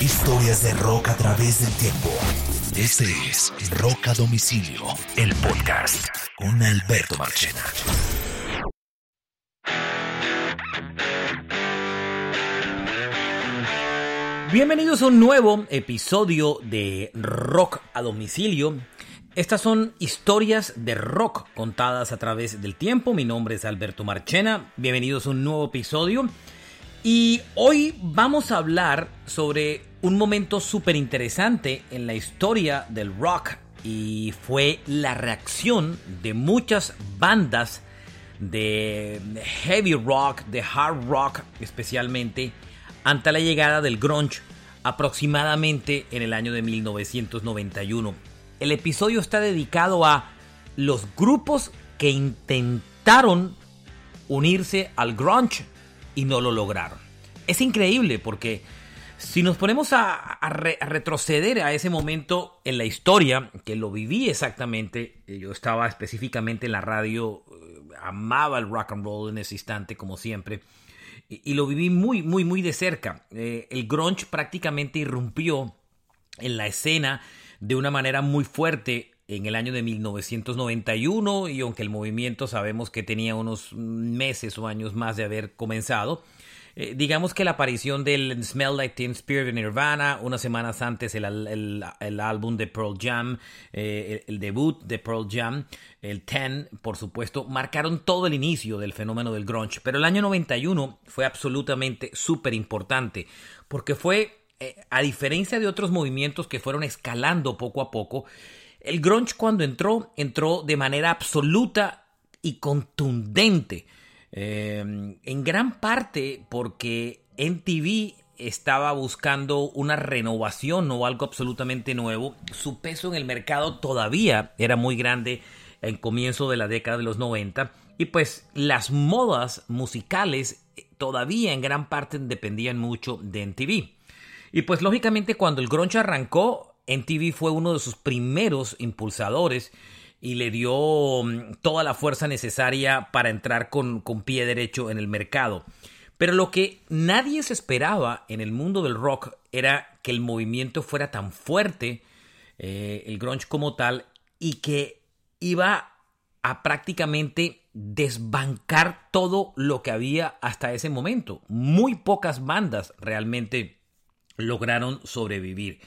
Historias de rock a través del tiempo. Este es Rock a Domicilio, el podcast con Alberto Marchena. Bienvenidos a un nuevo episodio de Rock a Domicilio. Estas son historias de rock contadas a través del tiempo. Mi nombre es Alberto Marchena. Bienvenidos a un nuevo episodio. Y hoy vamos a hablar sobre un momento súper interesante en la historia del rock y fue la reacción de muchas bandas de heavy rock, de hard rock especialmente, ante la llegada del grunge aproximadamente en el año de 1991. El episodio está dedicado a los grupos que intentaron unirse al grunge y no lo lograron. Es increíble porque si nos ponemos a, retroceder a ese momento en la historia, que lo viví exactamente, eh, yo estaba específicamente en la radio, eh, amaba el rock and roll en ese instante como siempre, y, lo viví muy, muy, muy de cerca. Eh, el grunge prácticamente irrumpió en la escena de una manera muy fuerte en el año de 1991 y aunque el movimiento sabemos que tenía unos meses o años más de haber comenzado, eh, digamos que la aparición del Smell Like Teen Spirit de Nirvana, unas semanas antes el, el, álbum de Pearl Jam, eh, el, debut de Pearl Jam, el Ten, por supuesto, marcaron todo el inicio del fenómeno del grunge. Pero el año 91 fue absolutamente súper importante porque fue, eh, a diferencia de otros movimientos que fueron escalando poco a poco, el grunge cuando entró, entró de manera absoluta y contundente. Em, en gran parte porque NTV estaba buscando una renovación o algo absolutamente nuevo. Su peso en el mercado todavía era muy grande en comienzo de la década de los 90 y pues las modas musicales todavía en gran parte dependían mucho de NTV. Y pues lógicamente cuando el grunge arrancó, NTV fue uno de sus primeros impulsadores y le dio mm, toda la fuerza necesaria para entrar con, pie derecho en el mercado. Pero lo que nadie se esperaba en el mundo del rock era que el movimiento fuera tan fuerte, eh, el grunge como tal, y que iba a prácticamente desbancar todo lo que había hasta ese momento. Muy pocas bandas realmente lograron sobrevivir.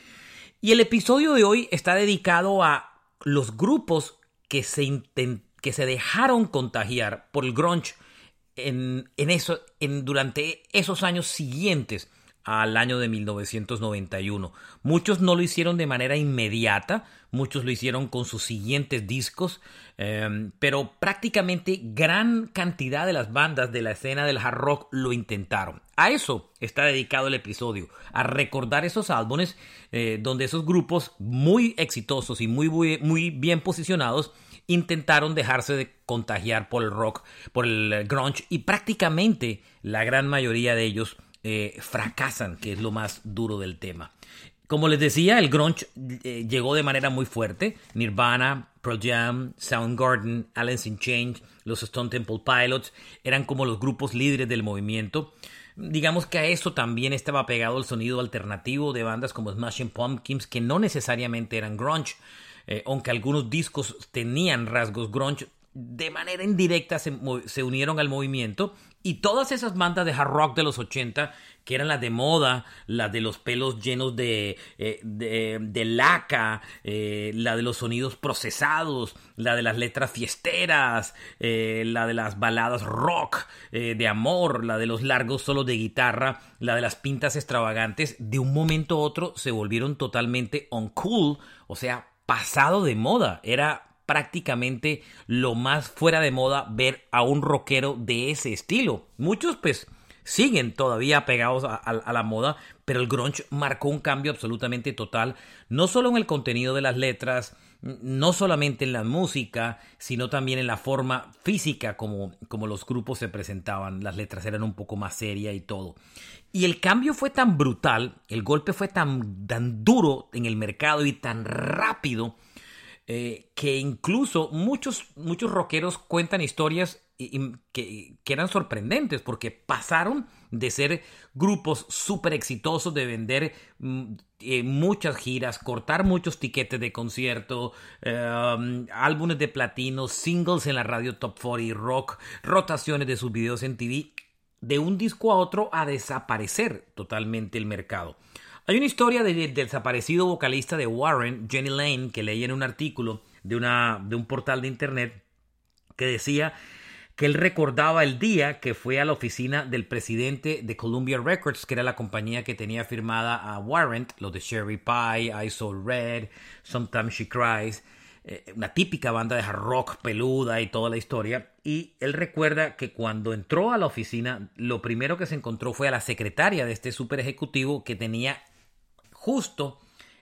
Y el episodio de hoy está dedicado a los grupos que se, que se dejaron contagiar por el grunge en, eso, en, durante esos años siguientes al año de 1991. Muchos no lo hicieron de manera inmediata, muchos lo hicieron con sus siguientes discos, em, pero prácticamente gran cantidad de las bandas de la escena del hard rock lo intentaron. A eso está dedicado el episodio, a recordar esos álbumes eh, donde esos grupos muy exitosos y muy, muy bien posicionados intentaron dejarse de contagiar por el rock, por el grunge y prácticamente la gran mayoría de ellos eh, fracasan, que es lo más duro del tema. Como les decía, el grunge eh, llegó de manera muy fuerte. Nirvana, Pearl Jam, Soundgarden, Alice in Change, los Stone Temple Pilots eran como los grupos líderes del movimiento. Digamos que a eso también estaba pegado el sonido alternativo de bandas como Smashing Pumpkins, que no necesariamente eran grunge, eh, aunque algunos discos tenían rasgos grunge, de manera indirecta se, se, unieron al movimiento y todas esas bandas de hard rock de los 80 que eran las de moda, la de los pelos llenos de, eh, de, laca, eh, la de los sonidos procesados, la de las letras fiesteras, la de las baladas rock de amor, la de los largos solos de guitarra, la de las pintas extravagantes, de un momento a otro se volvieron totalmente uncool, o sea, pasado de moda. Era prácticamente lo más fuera de moda ver a un rockero de ese estilo. Muchos pues siguen todavía pegados a, la moda, pero el grunge marcó un cambio absolutamente total, no solo en el contenido de las letras, no solamente en la música, sino también en la forma física como, los grupos se presentaban. Las letras eran un poco más serias y todo. Y el cambio fue tan brutal, el golpe fue tan, tan duro en el mercado y tan rápido, eh, que incluso muchos, muchos rockeros cuentan historias que, eran sorprendentes porque pasaron de ser grupos súper exitosos, de vender mm, eh, muchas giras, cortar muchos tiquetes de concierto, em, álbumes de platino, singles en la radio Top 40 Rock, rotaciones de sus videos en TV, de un disco a otro a desaparecer totalmente el mercado. Hay una historia del desaparecido vocalista de Warren, Jenny Lane, que leí en un artículo de, una, de un portal de internet que decía que él recordaba el día que fue a la oficina del presidente de Columbia Records, que era la compañía que tenía firmada a Warrant, lo de Sherry Pie, I Saw Red, Sometimes She Cries, eh, una típica banda de hard rock peluda y toda la historia. Y él recuerda que cuando entró a la oficina, lo primero que se encontró fue a la secretaria de este super ejecutivo que tenía justo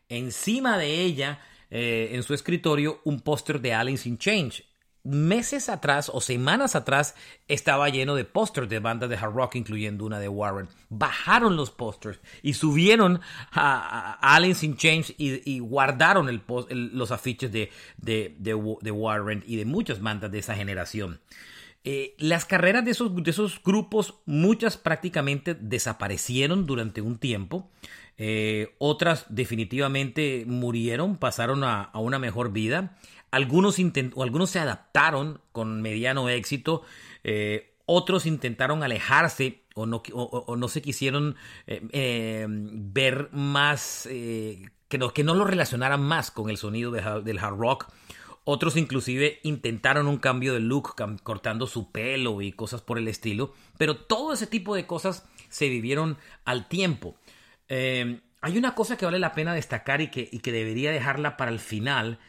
encima de ella eh, en su escritorio un póster de Alice in Change. Meses atrás o semanas atrás estaba lleno de pósters de bandas de hard rock, incluyendo una de Warren. Bajaron los pósters y subieron a, Alice in Change y, guardaron los afiches de, de, Warren y de muchas bandas de esa generación. Eh, las carreras de esos, de esos grupos, muchas prácticamente desaparecieron durante un tiempo. Eh, otras definitivamente murieron, pasaron a, una mejor vida. Algunos, algunos se adaptaron con mediano éxito. Eh, otros intentaron alejarse o no, no se quisieron eh, ver más, que, no, que no lo relacionaran más con el sonido del hard rock. Otros inclusive intentaron un cambio de look, cortando su pelo y cosas por el estilo. Pero todo ese tipo de cosas se vivieron al tiempo. Eh, hay una cosa que vale la pena destacar y que, debería dejarla para el final,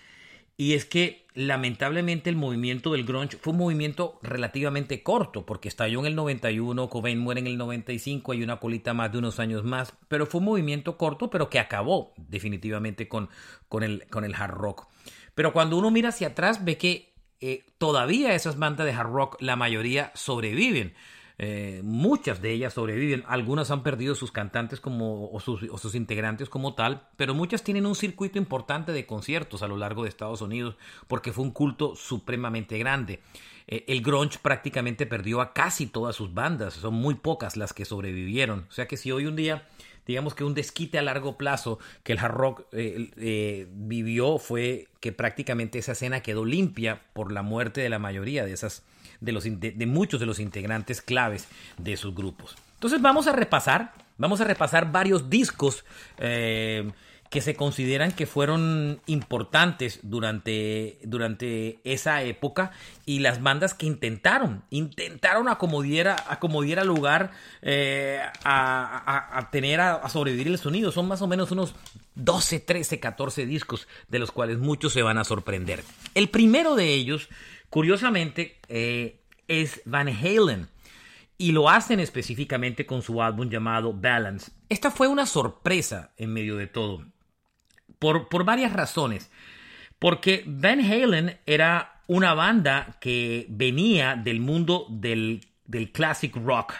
y es que lamentablemente el movimiento del grunge fue un movimiento relativamente corto, porque estalló en el 91, Cobain muere en el 95, hay una colita más de unos años más, pero fue un movimiento corto, pero que acabó definitivamente con, con, el, con el hard rock. Pero cuando uno mira hacia atrás ve que eh, todavía esas bandas de hard rock, la mayoría sobreviven. Eh, muchas de ellas sobreviven, algunas han perdido sus cantantes como, o, sus, integrantes como tal, pero muchas tienen un circuito importante de conciertos a lo largo de Estados Unidos porque fue un culto supremamente grande. Eh, el grunge prácticamente perdió a casi todas sus bandas, son muy pocas las que sobrevivieron. O sea que si hoy un día digamos que un desquite a largo plazo que el hard rock eh, vivió fue que prácticamente esa escena quedó limpia por la muerte de la mayoría de esas de, los, de, muchos de los integrantes claves de sus grupos. Entonces vamos a repasar, vamos a repasar varios discos eh, que se consideran que fueron importantes durante, durante esa época y las bandas que intentaron, intentaron acomodiera, acomodiera lugar eh, a, tener, a, sobrevivir el sonido. Son más o menos unos 12, 13, 14 discos de los cuales muchos se van a sorprender. El primero de ellos Curiosamente, eh, es Van Halen. Y lo hacen específicamente con su álbum llamado Balance. Esta fue una sorpresa en medio de todo. Por, por varias razones. Porque Van Halen era una banda que venía del mundo del, del classic rock.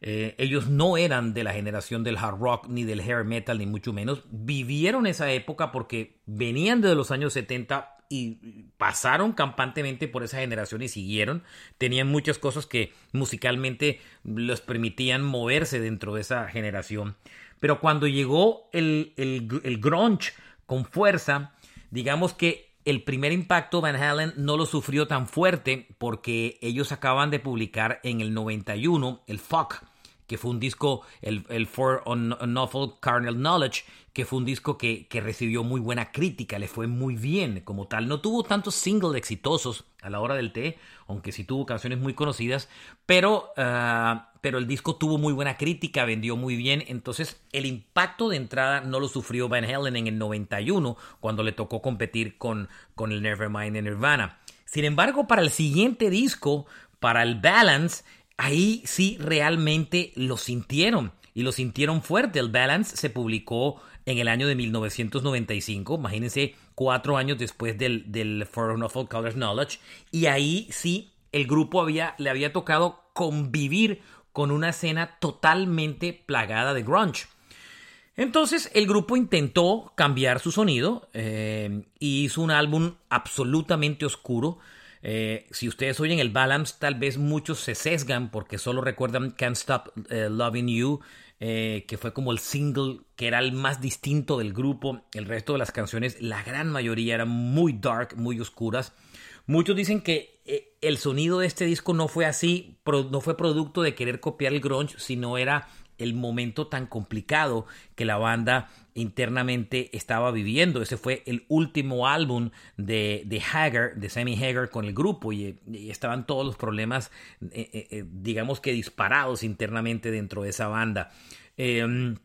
Eh, ellos no eran de la generación del hard rock ni del hair metal, ni mucho menos. Vivieron esa época porque venían de los años 70 y pasaron campantemente por esa generación y siguieron. Tenían muchas cosas que musicalmente les permitían moverse dentro de esa generación. Pero cuando llegó el, el, grunge con fuerza, digamos que el primer impacto Van Halen no lo sufrió tan fuerte porque ellos acaban de publicar en el 91 el Fuck que fue un disco, el, el For Unlawful Carnal Knowledge, que fue un disco que, que, recibió muy buena crítica, le fue muy bien como tal. No tuvo tantos singles exitosos a la hora del té, aunque sí tuvo canciones muy conocidas, pero, ah, pero el disco tuvo muy buena crítica, vendió muy bien, entonces el impacto de entrada no lo sufrió Van Halen en el 91, cuando le tocó competir con, con el Nevermind de Nirvana. Sin embargo, para el siguiente disco, para el Balance, ahí sí realmente lo sintieron y lo sintieron fuerte. El Balance se publicó en el año de 1995, imagínense, cuatro años después del, del For of Colors Knowledge, y ahí sí el grupo le había tocado convivir con una escena totalmente plagada de grunge. Entonces el grupo intentó cambiar su sonido eh, y hizo un álbum absolutamente oscuro Eh, si ustedes oyen el balance, tal vez muchos se sesgan porque solo recuerdan Can't Stop eh, Loving You, eh, que fue como el single que era el más distinto del grupo. El resto de las canciones, la gran mayoría eran muy dark, muy oscuras. Muchos dicen que el sonido de este disco no fue así, no fue producto de querer copiar el grunge, sino era el momento tan complicado que la banda internamente estaba viviendo. Ese fue el último álbum de, de Hagar, de Sammy Hagar con el grupo y, estaban todos los problemas, eh, eh, eh, digamos que disparados internamente dentro de esa banda. Em,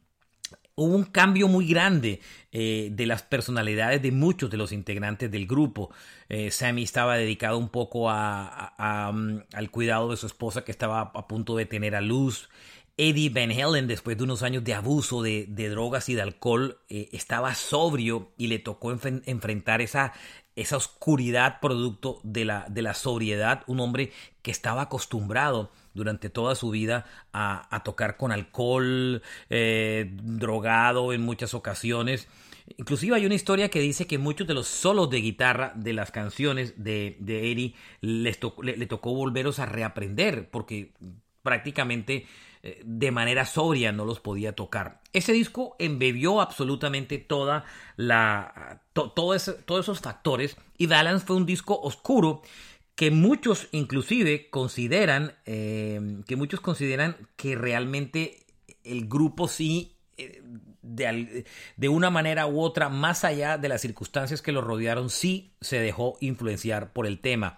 hubo un cambio muy grande de las personalidades de muchos de los integrantes del grupo. Sammy estaba dedicado un poco al cuidado de su esposa que estaba a punto de tener a luz. Eddie Van Halen, después de unos años de abuso de, drogas y de alcohol, eh, estaba sobrio y le tocó enfrentar esa, esa oscuridad producto de la, de la sobriedad. Un hombre que estaba acostumbrado durante toda su vida a, tocar con alcohol, eh, drogado en muchas ocasiones. Inclusive hay una historia que dice que muchos de los solos de guitarra de las canciones de, Eddie le, le, tocó volverlos a reaprender porque prácticamente de manera sobria no los podía tocar. Ese disco embebió absolutamente toda la, todos esos factores y Balance fue un disco oscuro que muchos inclusive consideran eh, que muchos consideran que realmente el grupo sí eh, de, de, una manera u otra más allá de las circunstancias que lo rodearon sí se dejó influenciar por el tema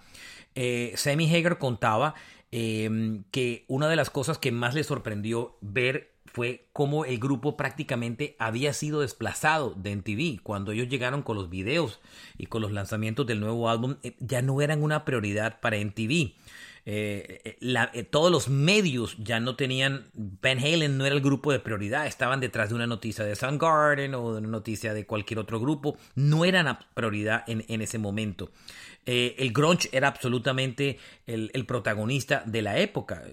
Sammy Hager contaba Em, que una de las cosas que más le sorprendió ver fue cómo el grupo prácticamente había sido desplazado de MTV. Cuando ellos llegaron con los videos y con los lanzamientos del nuevo álbum, eh, ya no eran una prioridad para MTV. Eh, eh, todos los medios ya no tenían, Van Halen no era el grupo de prioridad, estaban detrás de una noticia de Soundgarden o de una noticia de cualquier otro grupo, no eran prioridad en, ese momento. Eh, el grunge era absolutamente el, protagonista de la época.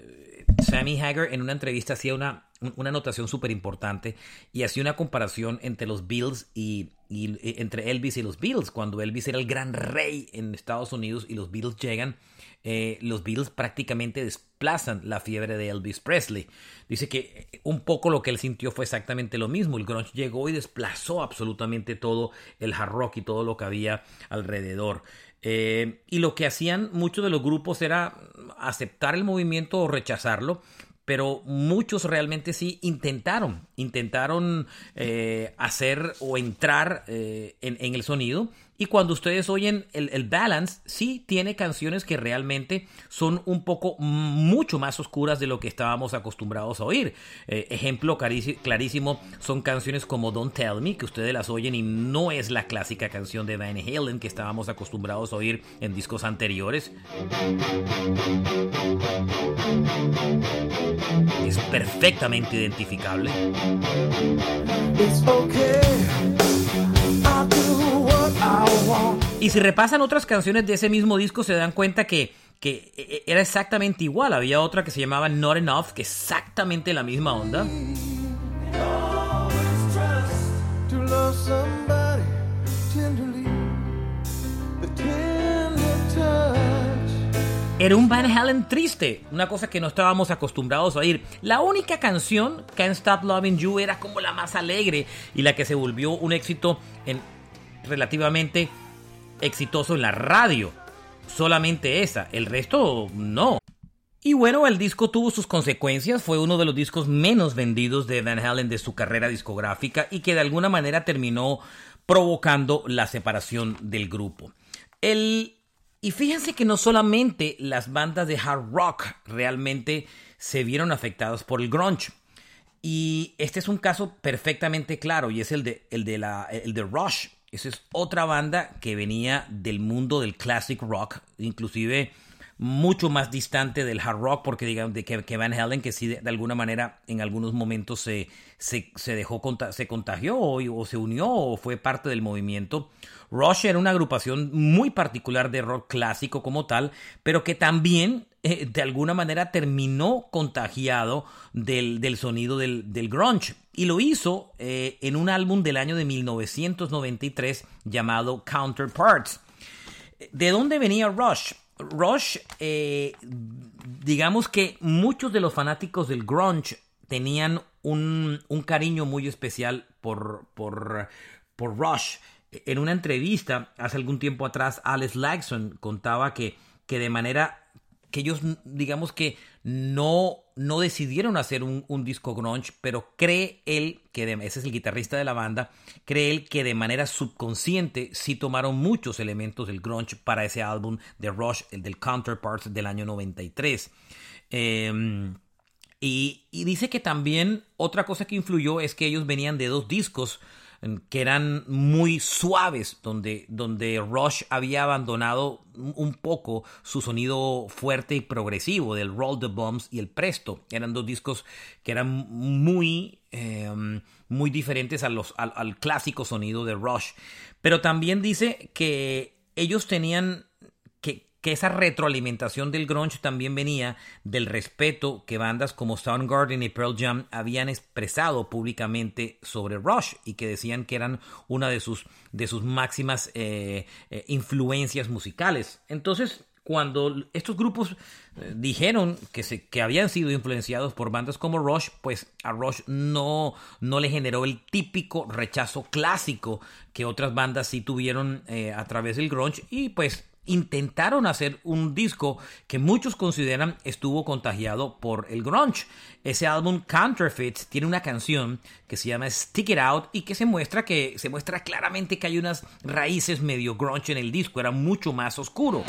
Sammy Hagar en una entrevista hacía una, una anotación súper importante y hacía una comparación entre los Bills y, eh, entre Elvis y los Beatles. Cuando Elvis era el gran rey en Estados Unidos y los Beatles llegan, eh, los Beatles prácticamente desplazan la fiebre de Elvis Presley. Dice que un poco lo que él sintió fue exactamente lo mismo. El grunge llegó y desplazó absolutamente todo el hard rock y todo lo que había alrededor. Eh, y lo que hacían muchos de los grupos era aceptar el movimiento o rechazarlo, pero muchos realmente sí intentaron, intentaron eh, hacer o entrar eh, en, el sonido. Y cuando ustedes oyen el, balance, sí tiene canciones que realmente son un poco mucho más oscuras de lo que estábamos acostumbrados a oír. Eh, ejemplo clarísimo son canciones como Don't Tell Me, que ustedes las oyen y no es la clásica canción de Van Halen que estábamos acostumbrados a oír en discos anteriores. Es perfectamente identificable. Y si repasan otras canciones de ese mismo disco se dan cuenta que, que e, e, era exactamente igual. Había otra que se llamaba Not Enough, que exactamente la misma onda. Era un Van Halen triste, una cosa que no estábamos acostumbrados a oír. La única canción, Can't Stop Loving You, era como la más alegre y la que se volvió un éxito en, relativamente exitoso en la radio. Solamente esa, el resto no. Y bueno, el disco tuvo sus consecuencias, fue uno de los discos menos vendidos de Van Halen de su carrera discográfica y que de alguna manera terminó provocando la separación del grupo. El y fíjense que no solamente las bandas de hard rock realmente se vieron afectadas por el grunge. Y este es un caso perfectamente claro y es el de, el de, la, el de Rush. Esa es otra banda que venía del mundo del classic rock, inclusive mucho más distante del hard rock, porque digamos de que, Van Halen, que sí de, alguna manera en algunos momentos se, se, dejó, se contagió o, o, se unió o fue parte del movimiento. Rush era una agrupación muy particular de rock clásico como tal, pero que también eh, de alguna manera terminó contagiado del, sonido del, del, grunge. Y lo hizo eh, en un álbum del año de 1993 llamado Counterparts. ¿De dónde venía Rush? Rush, eh, digamos que muchos de los fanáticos del grunge tenían un, cariño muy especial por, por, por Rush. En una entrevista hace algún tiempo atrás, Alex Lagson contaba que, que de manera que ellos, digamos que no, no decidieron hacer un, disco grunge, pero cree él, que ese es el guitarrista de la banda, cree él que de manera subconsciente sí tomaron muchos elementos del grunge para ese álbum de Rush, el del Counterparts del año 93. Em, y, y dice que también otra cosa que influyó es que ellos venían de dos discos que eran muy suaves, donde, donde Rush había abandonado un poco su sonido fuerte y progresivo del Roll the Bombs y el Presto. Eran dos discos que eran muy, em, muy diferentes a los, al clásico sonido de Rush. Pero también dice que ellos tenían que esa retroalimentación del grunge también venía del respeto que bandas como Soundgarden y Pearl Jam habían expresado públicamente sobre Rush y que decían que eran una de sus, de sus máximas eh, eh, influencias musicales. Entonces, cuando estos grupos eh, dijeron que, se, que habían sido influenciados por bandas como Rush, pues a Rush no, no le generó el típico rechazo clásico que otras bandas sí tuvieron a través del grunge y pues intentaron hacer un disco que muchos consideran estuvo contagiado por el grunge. Ese álbum Counterfeit tiene una canción que se llama Stick It Out y que se muestra que se muestra claramente que hay unas raíces medio grunge en el disco, era mucho más oscuro.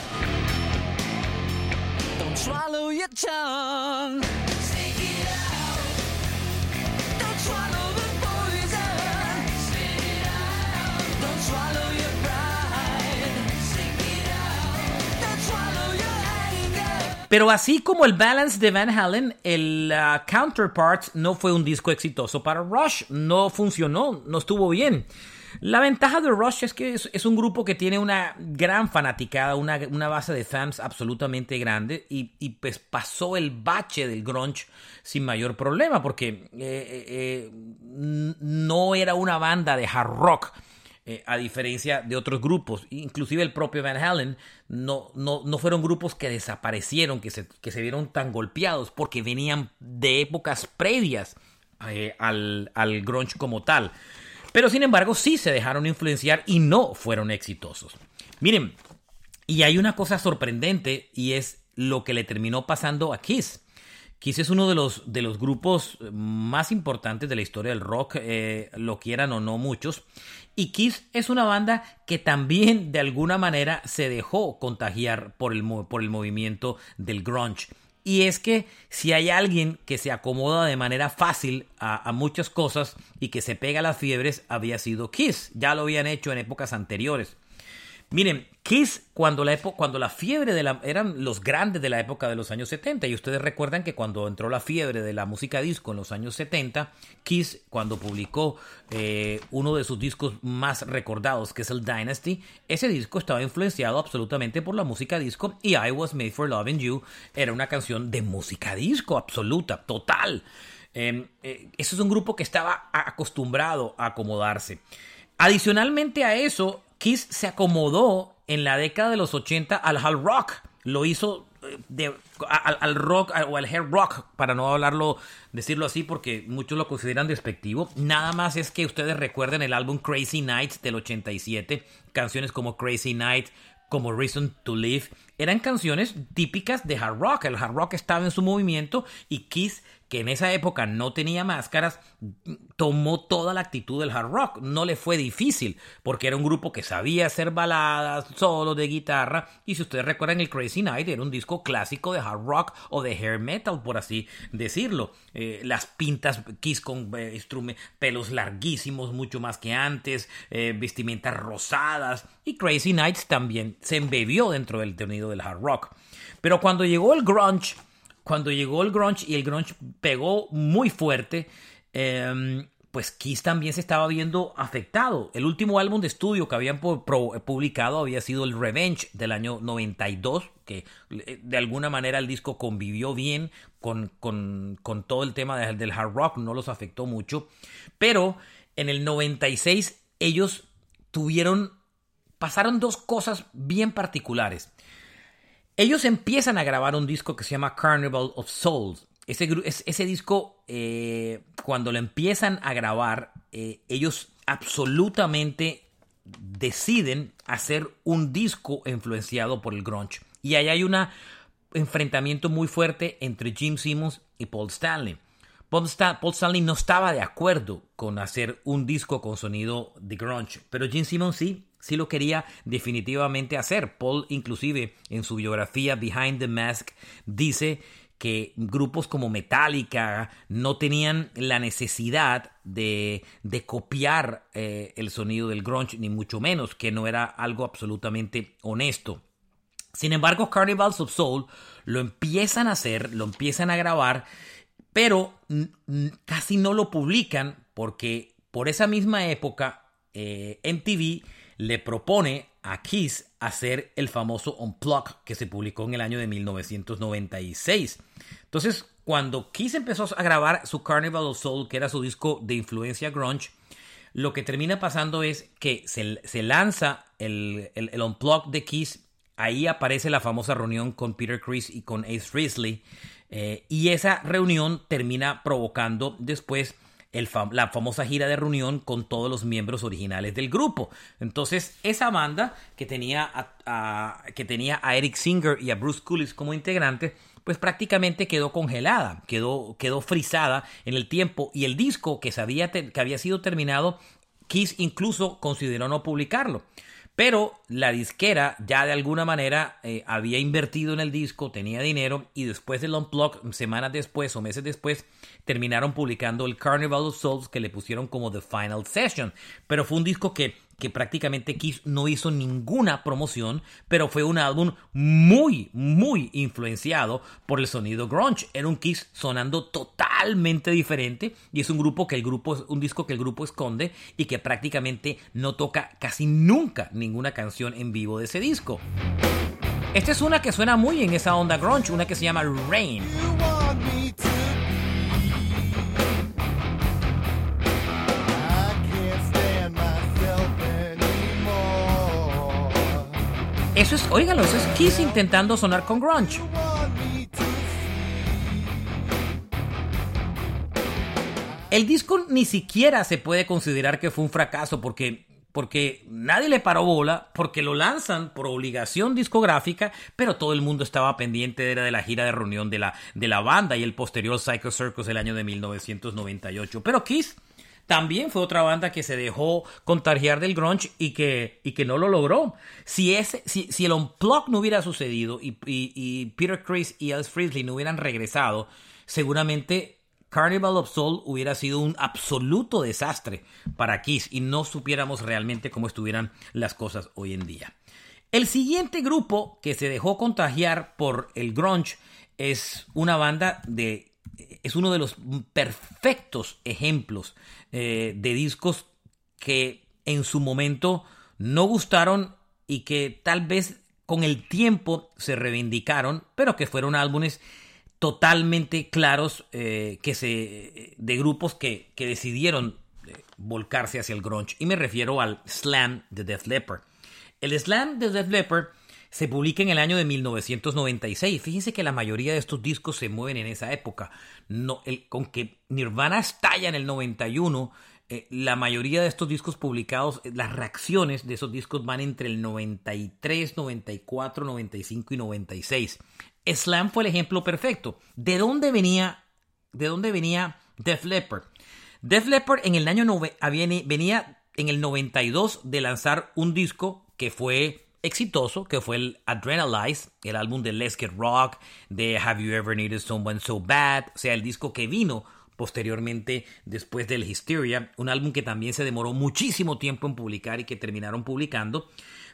Pero así como el Balance de Van Halen, el uh, Counterparts no fue un disco exitoso para Rush. No funcionó, no estuvo bien. La ventaja de Rush es que es, un grupo que tiene una gran fanaticada, una, base de fans absolutamente grande y, pues pasó el bache del grunge sin mayor problema porque eh, eh, eh, no era una banda de hard rock eh, a diferencia de otros grupos, inclusive el propio Van Halen, no, no, no fueron grupos que desaparecieron, que se, que se vieron tan golpeados, porque venían de épocas previas eh, al, al grunge como tal. Pero sin embargo sí se dejaron influenciar y no fueron exitosos. Miren, y hay una cosa sorprendente y es lo que le terminó pasando a Kiss. Kiss es uno de los, de los grupos más importantes de la historia del rock, eh, lo quieran o no muchos. Y Kiss es una banda que también de alguna manera se dejó contagiar por el, por el movimiento del grunge. Y es que si hay alguien que se acomoda de manera fácil a, a, muchas cosas y que se pega a las fiebres, había sido Kiss. Ya lo habían hecho en épocas anteriores. Miren, Kiss, cuando la, cuando la fiebre de la... eran los grandes de la época de los años 70, y ustedes recuerdan que cuando entró la fiebre de la música disco en los años 70, Kiss, cuando publicó eh, uno de sus discos más recordados, que es el Dynasty, ese disco estaba influenciado absolutamente por la música disco, y I Was Made for Loving You era una canción de música disco absoluta, total. Em, eh, eso es un grupo que estaba acostumbrado a acomodarse. Adicionalmente a eso, Kiss se acomodó en la década de los 80 al hard rock. Lo hizo eh, al, rock o al hair rock, para no hablarlo, decirlo así, porque muchos lo consideran despectivo. Nada más es que ustedes recuerden el álbum Crazy Nights del 87, canciones como Crazy Night, como Reason to Live, eran canciones típicas de hard rock. El hard rock estaba en su movimiento y Kiss que en esa época no tenía máscaras, tomó toda la actitud del hard rock. No le fue difícil, porque era un grupo que sabía hacer baladas, solos de guitarra, y si ustedes recuerdan el Crazy Night, era un disco clásico de hard rock o de hair metal, por así decirlo. Eh, las pintas Kiss con eh, pelos larguísimos, mucho más que antes, eh, vestimentas rosadas, y Crazy Nights también se embebió dentro del tenido del hard rock. Pero cuando llegó el grunge, cuando llegó el grunge y el grunge pegó muy fuerte, em, pues Kiss también se estaba viendo afectado. El último álbum de estudio que habían publicado había sido el Revenge del año 92, que eh, de alguna manera el disco convivió bien con, con, con todo el tema del hard rock, no los afectó mucho. Pero en el 96 ellos tuvieron, pasaron dos cosas bien particulares. Ellos empiezan a grabar un disco que se llama Carnival of Souls. Ese, disco, eh, cuando lo empiezan a grabar, eh, ellos absolutamente deciden hacer un disco influenciado por el grunge. Y ahí hay un enfrentamiento muy fuerte entre Jim Simmons y Paul Stanley. Paul, Stanley no estaba de acuerdo con hacer un disco con sonido de grunge, pero Jim Simmons sí, sí lo quería definitivamente hacer. Paul inclusive en su biografía Behind the Mask dice que grupos como Metallica no tenían la necesidad de, copiar eh, el sonido del grunge, ni mucho menos, que no era algo absolutamente honesto. Sin embargo, Carnivals of Soul lo empiezan a hacer, lo empiezan a grabar, pero casi no lo publican porque por esa misma época eh, MTV le propone a Kiss hacer el famoso Unplug que se publicó en el año de 1996. Entonces, cuando Kiss empezó a grabar su Carnival of Soul, que era su disco de influencia grunge, lo que termina pasando es que se, lanza el, el, Unplug de Kiss, ahí aparece la famosa reunión con Peter Chris y con Ace Risley, eh, y esa reunión termina provocando después la famosa gira de reunión con todos los miembros originales del grupo. Entonces, esa banda que tenía a, que tenía a Eric Singer y a Bruce Coolis como integrantes, pues prácticamente quedó congelada, quedó, quedó frisada en el tiempo y el disco que, sabía que había sido terminado, Kiss incluso consideró no publicarlo. Pero la disquera ya de alguna manera eh, había invertido en el disco, tenía dinero y después del Unplugged, semanas después o meses después, terminaron publicando el Carnival of Souls que le pusieron como The Final Session. Pero fue un disco que que prácticamente Kiss no hizo ninguna promoción, pero fue un álbum muy, muy influenciado por el sonido grunge. Era un Kiss sonando totalmente diferente y es un grupo que el grupo un disco que el grupo esconde y que prácticamente no toca casi nunca ninguna canción en vivo de ese disco. Esta es una que suena muy en esa onda grunge, una que se llama Rain. Eso es, óigalo, eso es Kiss intentando sonar con grunge. El disco ni siquiera se puede considerar que fue un fracaso porque porque nadie le paró bola, porque lo lanzan por obligación discográfica, pero todo el mundo estaba pendiente de, de la gira de reunión de la, de la banda y el posterior Psycho Circus del año de 1998. Pero Kiss también fue otra banda que se dejó contagiar del grunge y que, y que no lo logró. Si, ese, si, si el Unplug no hubiera sucedido y, y, Peter Chris y Elvis Freesley no hubieran regresado, seguramente Carnival of Soul hubiera sido un absoluto desastre para Kiss y no supiéramos realmente cómo estuvieran las cosas hoy en día. El siguiente grupo que se dejó contagiar por el grunge es una banda de es uno de los perfectos ejemplos eh, de discos que en su momento no gustaron y que tal vez con el tiempo se reivindicaron, pero que fueron álbumes totalmente claros eh, que se, de grupos que, que decidieron eh, volcarse hacia el grunge. Y me refiero al slam de Def Leppard. El slam de Def Leppard se publica en el año de 1996. Fíjense que la mayoría de estos discos se mueven en esa época. No, con que Nirvana estalla en el 91, eh, la mayoría de estos discos publicados, eh, las reacciones de esos discos van entre el 93, 94, 95 y 96. Slam fue el ejemplo perfecto. ¿De dónde venía, de dónde venía Def Leppard? Def Leppard en el año venía en el 92 de lanzar un disco que fue exitoso, que fue el Adrenalize, el álbum de Let's Get Rock, de Have You Ever Needed Someone So Bad, o sea, el disco que vino posteriormente después del Hysteria, un álbum que también se demoró muchísimo tiempo en publicar y que terminaron publicando,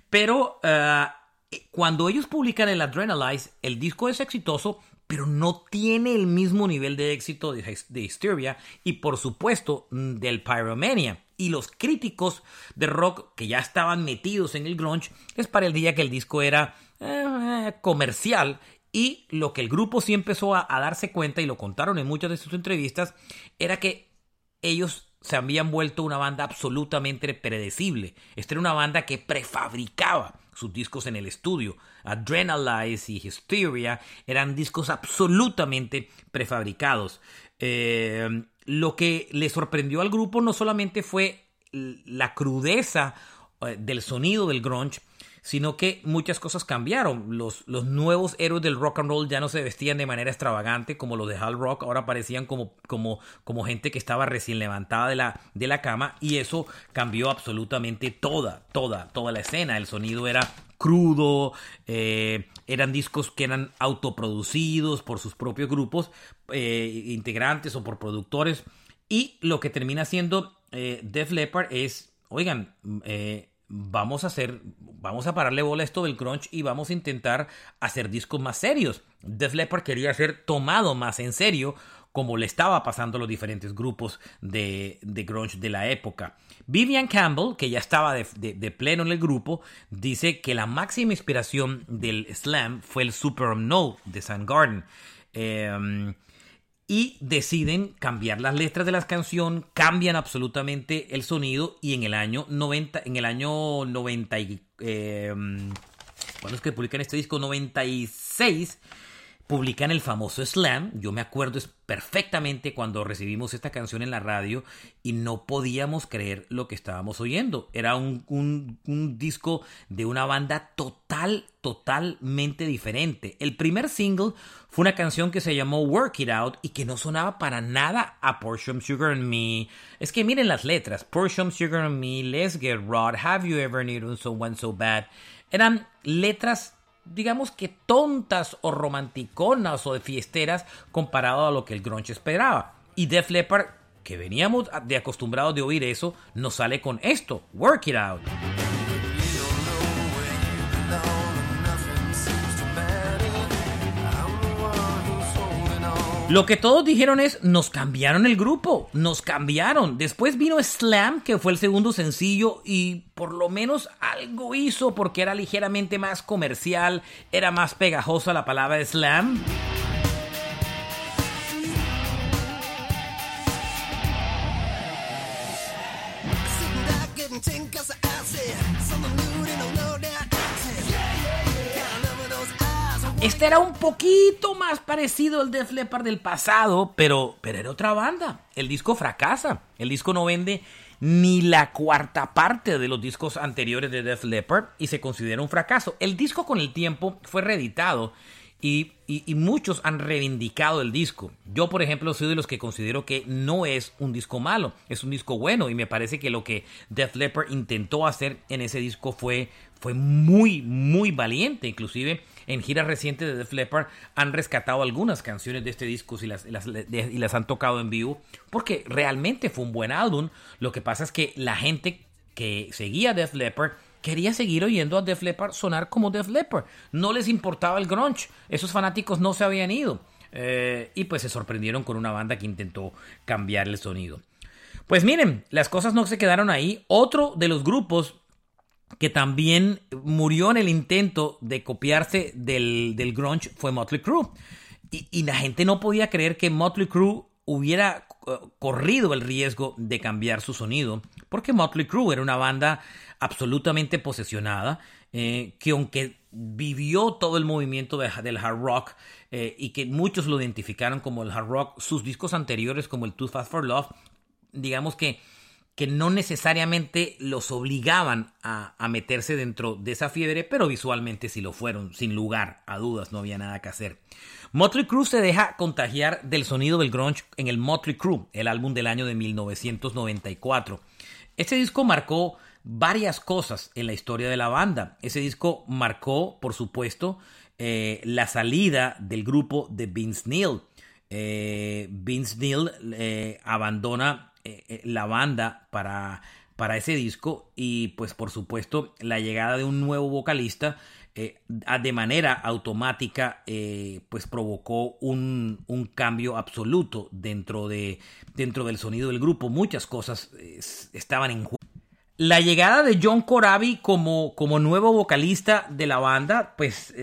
pero uh, cuando ellos publican el Adrenalize, el disco es exitoso, pero no tiene el mismo nivel de éxito de, Hysteria y por supuesto del Pyromania y los críticos de rock que ya estaban metidos en el grunge es para el día que el disco era eh, comercial y lo que el grupo sí empezó a, darse cuenta y lo contaron en muchas de sus entrevistas era que ellos se habían vuelto una banda absolutamente predecible. Esta era una banda que prefabricaba sus discos en el estudio. Adrenalize y Hysteria eran discos absolutamente prefabricados. Eh, lo que le sorprendió al grupo no solamente fue la crudeza eh, del sonido del grunge, sino que muchas cosas cambiaron. Los, los nuevos héroes del rock and roll ya no se vestían de manera extravagante como los de Hal Rock, ahora parecían como, como, como gente que estaba recién levantada de la, de la cama y eso cambió absolutamente toda, toda, toda la escena. El sonido era crudo, eh, eran discos que eran autoproducidos por sus propios grupos, eh, integrantes o por productores. Y lo que termina siendo eh, Def Leppard es, oigan, vamos a hacer, vamos a pararle bola a esto del crunch y vamos a intentar hacer discos más serios. Def Leppard quería ser tomado más en serio como le estaba pasando a los diferentes grupos de, de grunge de la época. Vivian Campbell, que ya estaba de, pleno en el grupo, dice que la máxima inspiración del slam fue el Super No de Soundgarden. Eh, y deciden cambiar las letras de la canción, cambian absolutamente el sonido y en el año 90, en el año 90 y, eh, ¿cuándo es que publican este disco? 96 publican el famoso slam. Yo me acuerdo perfectamente cuando recibimos esta canción en la radio y no podíamos creer lo que estábamos oyendo. Era un, un, disco de una banda total, totalmente diferente. El primer single fue una canción que se llamó Work It Out y que no sonaba para nada a Porsche Sugar and Me. Es que miren las letras. Porsche Sugar and Me, Let's Get Rod, Have You Ever Needed Someone So Bad. Eran letras digamos que tontas o romanticonas o de fiesteras comparado a lo que el grunge esperaba. Y Def Leppard, que veníamos de acostumbrados de oír eso, nos sale con esto, Work It Out. Lo que todos dijeron es, nos cambiaron el grupo, nos cambiaron. Después vino Slam, que fue el segundo sencillo, y por lo menos algo hizo porque era ligeramente más comercial, era más pegajosa la palabra Slam. Este era un poquito más parecido al Def Leppard del pasado, pero, pero era otra banda. El disco fracasa. El disco no vende ni la cuarta parte de los discos anteriores de Def Leppard y se considera un fracaso. El disco con el tiempo fue reeditado y, muchos han reivindicado el disco. Yo, por ejemplo, soy de los que considero que no es un disco malo, es un disco bueno y me parece que lo que Def Leppard intentó hacer en ese disco fue, fue muy, muy valiente. Inclusive en giras recientes de Def Leppard han rescatado algunas canciones de este disco y las, y las han tocado en vivo porque realmente fue un buen álbum. Lo que pasa es que la gente que seguía Def Leppard quería seguir oyendo a Def Leppard sonar como Def Leppard. No les importaba el grunge. Esos fanáticos no se habían ido. Eh, y pues se sorprendieron con una banda que intentó cambiar el sonido. Pues miren, las cosas no se quedaron ahí. Otro de los grupos que también murió en el intento de copiarse del, del grunge fue Motley Crue. Y, la gente no podía creer que Motley Crue hubiera eh, corrido el riesgo de cambiar su sonido, porque Motley Crue era una banda absolutamente posesionada, eh, que aunque vivió todo el movimiento del hard rock eh, y que muchos lo identificaron como el hard rock, sus discos anteriores como el Too Fast for Love, digamos que que no necesariamente los obligaban a, meterse dentro de esa fiebre, pero visualmente sí lo fueron, sin lugar a dudas, no había nada que hacer. Motley Crue se deja contagiar del sonido del grunge en el Motley Crue, el álbum del año de 1994. Este disco marcó varias cosas en la historia de la banda. Ese disco marcó, por supuesto, eh, la salida del grupo de Vince Neil. Eh, Vince Neil eh, abandona eh, eh, la banda para, para ese disco y pues por supuesto la llegada de un nuevo vocalista eh, de manera automática pues provocó un, un, cambio absoluto dentro, de, dentro del sonido del grupo. Muchas cosas estaban en juego. La llegada de John Corabi como, como nuevo vocalista de la banda, pues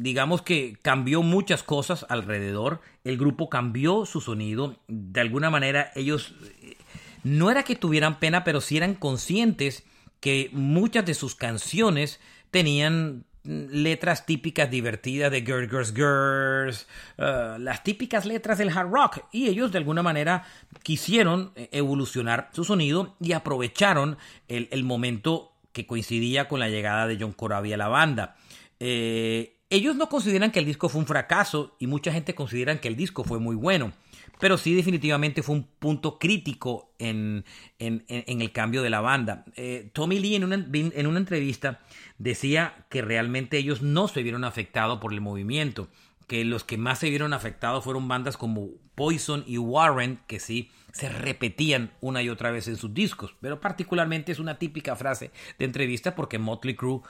digamos que cambió muchas cosas alrededor. El grupo cambió su sonido. De alguna manera ellos eh, no era que tuvieran pena, pero sí eran conscientes que muchas de sus canciones tenían letras típicas divertidas de Girls, Girls, Girls, uh, las típicas letras del hard rock. Y ellos de alguna manera quisieron eh, evolucionar su sonido y aprovecharon el, el momento que coincidía con la llegada de John Corabi a la banda. Eh, ellos no consideran que el disco fue un fracaso y mucha gente considera que el disco fue muy bueno pero sí definitivamente fue un punto crítico en, el cambio de la banda. Eh, Tommy Lee en una, en una entrevista decía que realmente ellos no se vieron afectados por el movimiento, que los que más se vieron afectados fueron bandas como Poison y Warren, que sí se repetían una y otra vez en sus discos, pero particularmente es una típica frase de entrevista porque Motley Crue,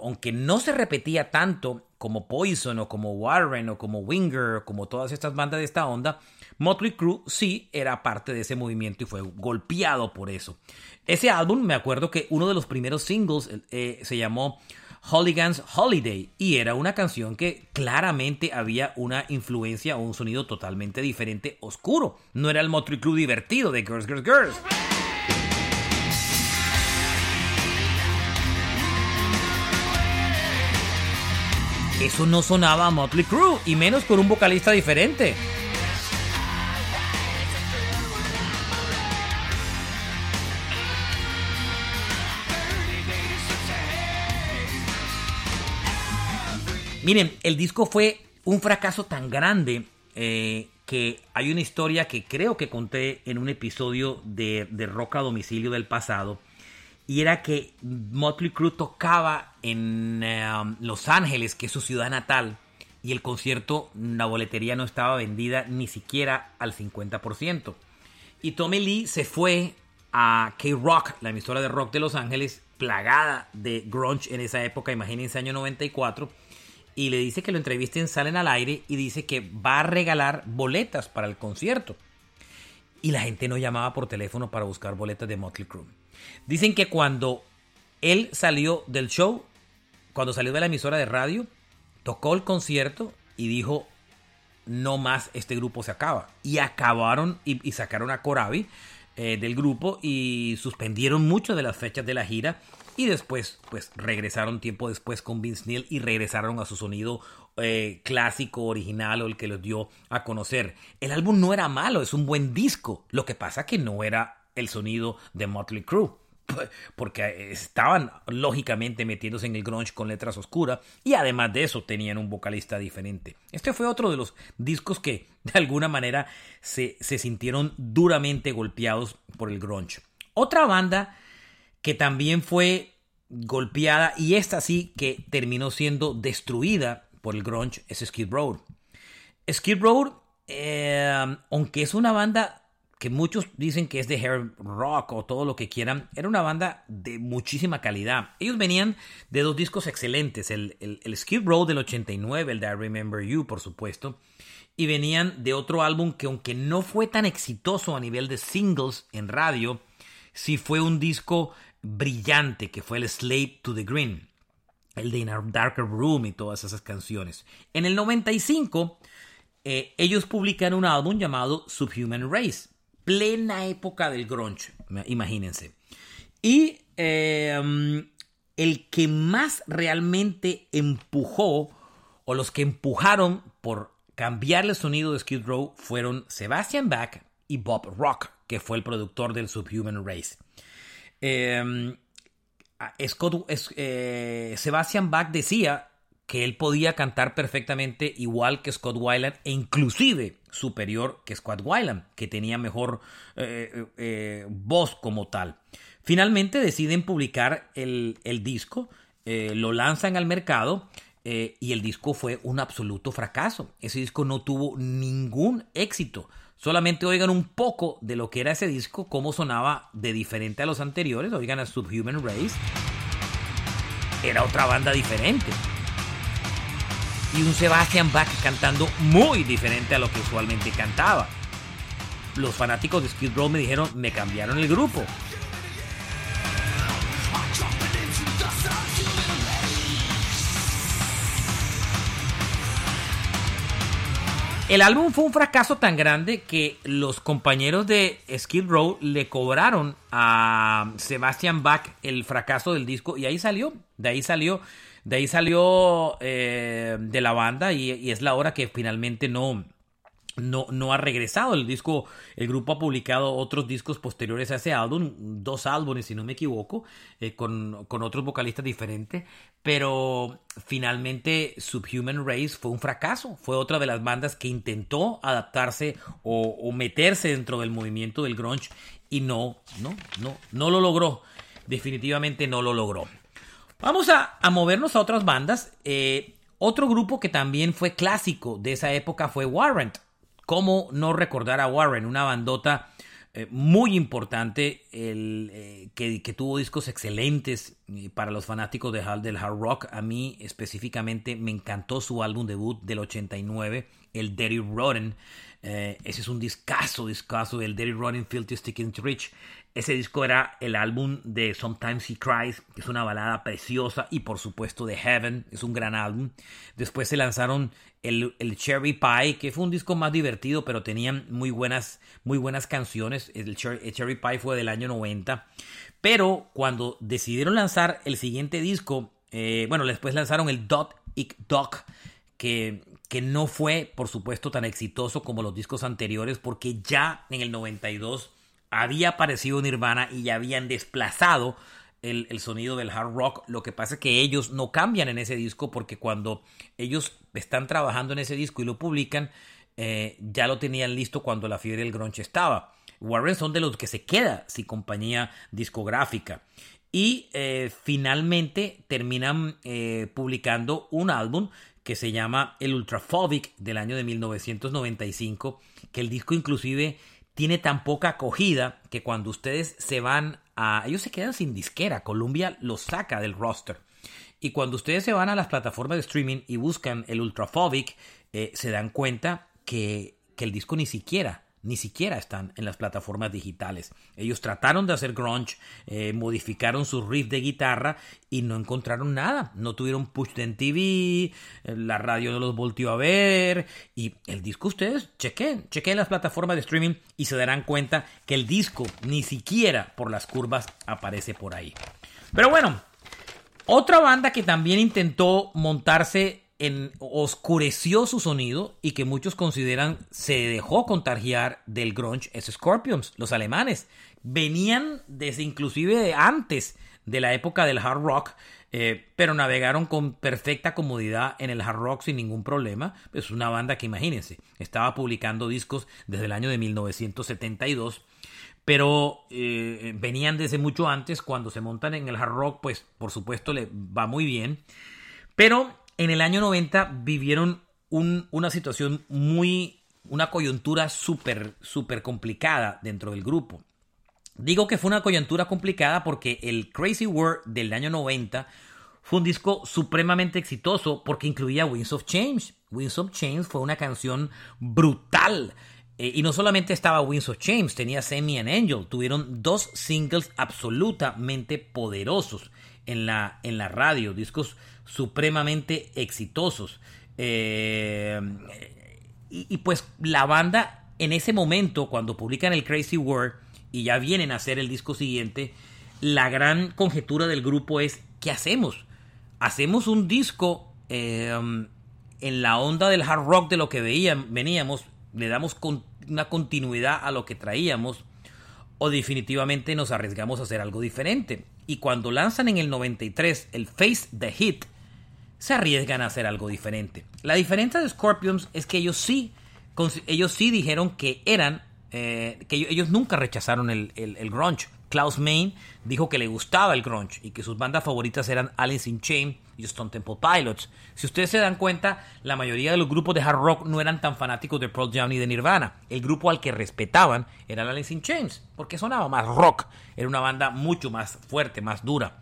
aunque no se repetía tanto como Poison o como Warren o como Winger o como todas estas bandas de esta onda, Motley Crue sí era parte de ese movimiento y fue golpeado por eso. Ese álbum, me acuerdo que uno de los primeros singles eh, se llamó Hooligans Holiday y era una canción que claramente había una influencia o un sonido totalmente diferente, oscuro. No era el Motley Crue divertido de Girls, Girls, Girls. Eso no sonaba a Motley Crue y menos con un vocalista diferente. Miren, el disco fue un fracaso tan grande eh, que hay una historia que creo que conté en un episodio de, de Rock a Domicilio del pasado. Y era que Motley Crue tocaba en eh, Los Ángeles, que es su ciudad natal, y el concierto, la boletería no estaba vendida ni siquiera al 50%. Y Tommy Lee se fue a K-Rock, la emisora de rock de Los Ángeles, plagada de grunge en esa época, imagínense año 94, y le dice que lo entrevisten, salen al aire y dice que va a regalar boletas para el concierto. Y la gente no llamaba por teléfono para buscar boletas de Motley Crue. Dicen que cuando él salió del show, cuando salió de la emisora de radio, tocó el concierto y dijo, no más, este grupo se acaba. Y acabaron y, sacaron a Corabi eh, del grupo y suspendieron muchas de las fechas de la gira y después, pues regresaron tiempo después con Vince Neil y regresaron a su sonido eh, clásico, original o el que los dio a conocer. El álbum no era malo, es un buen disco. Lo que pasa que no era el sonido de Motley Crue porque estaban lógicamente metiéndose en el grunge con letras oscuras y además de eso tenían un vocalista diferente. Este fue otro de los discos que de alguna manera se, se sintieron duramente golpeados por el grunge. Otra banda que también fue golpeada y esta sí que terminó siendo destruida por el grunge es Skid Row. Skid Row, eh, aunque es una banda que muchos dicen que es de hair rock o todo lo que quieran, era una banda de muchísima calidad. Ellos venían de dos discos excelentes, el, el, Skid Row del 89, el de I Remember You, por supuesto, y venían de otro álbum que aunque no fue tan exitoso a nivel de singles en radio, sí fue un disco brillante que fue el Slave to the Green, el de In a Darker Room y todas esas canciones. En el 95 eh, ellos publican un álbum llamado Subhuman Race, plena época del grunge, imagínense. Y em, el que más realmente empujó, o los que empujaron por cambiar el sonido de Skid Row fueron Sebastian Bach y Bob Rock, que fue el productor del Subhuman Race. Em, eh, Sebastian Bach decía que él podía cantar perfectamente igual que Scott Weiland e inclusive superior que Scott Weiland, que tenía mejor eh, eh, voz como tal. Finalmente deciden publicar el, disco, lo lanzan al mercado y el disco fue un absoluto fracaso. Ese disco no tuvo ningún éxito. Solamente oigan un poco de lo que era ese disco, cómo sonaba de diferente a los anteriores. Oigan a Subhuman Race. Era otra banda diferente. Y un Sebastian Bach cantando muy diferente a lo que usualmente cantaba. Los fanáticos de Skid Row me dijeron, me cambiaron el grupo. El álbum fue un fracaso tan grande que los compañeros de Skid Row le cobraron a Sebastian Bach el fracaso del disco y ahí salió, de ahí salió, de ahí salió eh, de la banda y es la hora que finalmente no, no, no ha regresado. El disco, el grupo ha publicado otros discos posteriores a ese álbum, dos álbumes si no me equivoco, eh, con, otros vocalistas diferentes, pero finalmente Subhuman Race fue un fracaso. Fue otra de las bandas que intentó adaptarse o, meterse dentro del movimiento del grunge y no, no, no, no lo logró. Definitivamente no lo logró. Vamos a, movernos a otras bandas. Eh, otro grupo que también fue clásico de esa época fue Warrant. ¿Cómo no recordar a Warren? Una bandota eh, muy importante el, eh, que, tuvo discos excelentes eh, para los fanáticos de, del hard rock. A mí específicamente me encantó su álbum debut del 89, el Dirty Rotten. ese es un discazo, discazo, del Dirty Rotten Filthy Sticking Rich. Ese disco era el álbum de Sometimes He Cries, que es una balada preciosa, y por supuesto de Heaven, es un gran álbum. Después se lanzaron el, Cherry Pie, que fue un disco más divertido, pero tenían muy buenas, muy buenas canciones. El Cherry, Pie fue del año 90. Pero cuando decidieron lanzar el siguiente disco, eh, bueno, después lanzaron el Dot Ick Doc, que, que no fue, por supuesto, tan exitoso como los discos anteriores, porque ya en el 92 había aparecido Nirvana y ya habían desplazado el, sonido del hard rock. Lo que pasa es que ellos no cambian en ese disco porque cuando ellos están trabajando en ese disco y lo publican, eh, ya lo tenían listo cuando la fiebre del grunge estaba. Warren son de los que se queda sin compañía discográfica. Y eh, finalmente terminan eh, publicando un álbum que se llama El Ultraphobic del año de 1995, que el disco inclusive tiene tan poca acogida que cuando ustedes se van a... Ellos se quedan sin disquera, Columbia los saca del roster. Y cuando ustedes se van a las plataformas de streaming y buscan el Ultraphobic, eh, se dan cuenta que, que el disco ni siquiera ni siquiera están en las plataformas digitales. Ellos trataron de hacer grunge, eh, modificaron su riff de guitarra y no encontraron nada. No tuvieron push en TV, eh, la radio no los volteó a ver y el disco ustedes chequen, chequen las plataformas de streaming y se darán cuenta que el disco ni siquiera por las curvas aparece por ahí. Pero bueno, otra banda que también intentó montarse oscureció su sonido y que muchos consideran se dejó contagiar del grunge es Scorpions, los alemanes. Venían desde inclusive antes de la época del hard rock, eh, pero navegaron con perfecta comodidad en el hard rock sin ningún problema. Es una banda que imagínense, estaba publicando discos desde el año de 1972 pero eh, venían desde mucho antes, cuando se montan en el hard rock, pues por supuesto le va muy bien. Pero en el año 90 vivieron una situación muy, una coyuntura súper, súper complicada dentro del grupo. Digo que fue una coyuntura complicada porque el Crazy World del año 90 fue un disco supremamente exitoso porque incluía Winds of Change. Winds of Change fue una canción brutal. Eh, y no solamente estaba Winds of Change, tenía Semi and Angel. Tuvieron dos singles absolutamente poderosos en la, en la radio, discos supremamente exitosos. Eh, y, pues la banda en ese momento, cuando publican el Crazy World y ya vienen a hacer el disco siguiente, la gran conjetura del grupo es, ¿qué hacemos? ¿Hacemos un disco eh, en la onda del hard rock de lo que veían, veníamos? ¿Le damos una continuidad a lo que traíamos? ¿O definitivamente nos arriesgamos a hacer algo diferente? Y cuando lanzan en el 93 el Face the Hit, se arriesgan a hacer algo diferente. La diferencia de Scorpions es que ellos sí, ellos sí dijeron que eran, eh, que ellos nunca rechazaron el, grunge. Klaus Main dijo que le gustaba el grunge y que sus bandas favoritas eran Alice in Chains y Stone Temple Pilots. Si ustedes se dan cuenta, la mayoría de los grupos de hard rock no eran tan fanáticos de Pearl Jam ni de Nirvana. El grupo al que respetaban era Alice in Chains, porque sonaba más rock. Era una banda mucho más fuerte, más dura.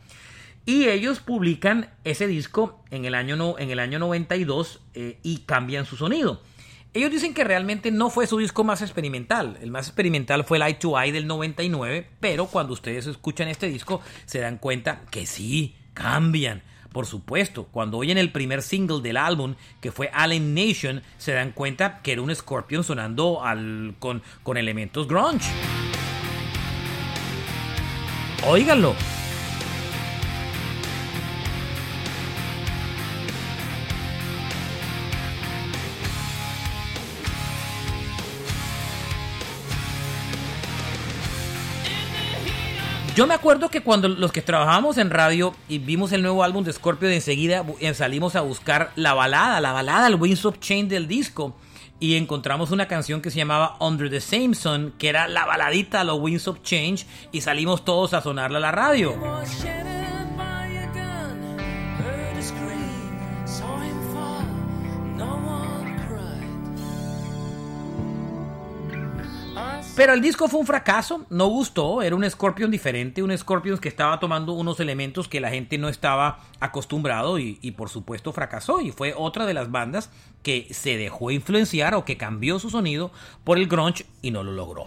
Y ellos publican ese disco en el año, no, en el año 92 eh, y cambian su sonido. Ellos dicen que realmente no fue su disco más experimental. El más experimental fue el Eye to Eye del 99, pero cuando ustedes escuchan este disco se dan cuenta que sí, cambian. Por supuesto, cuando oyen el primer single del álbum, que fue Alien Nation, se dan cuenta que era un Scorpion sonando con, con elementos grunge. Óiganlo. Yo me acuerdo que cuando los que trabajábamos en radio y vimos el nuevo álbum de Scorpio, de enseguida eh, salimos a buscar la balada, la balada, el Winds of Chain del disco. Y encontramos una canción que se llamaba Under the Same Sun, que era la baladita, los Winds of Change, y salimos todos a sonarla a la radio. Pero el disco fue un fracaso, no gustó, era un Scorpion diferente, un Scorpion que estaba tomando unos elementos que la gente no estaba acostumbrado y, por supuesto fracasó y fue otra de las bandas que se dejó influenciar o que cambió su sonido por el grunge y no lo logró.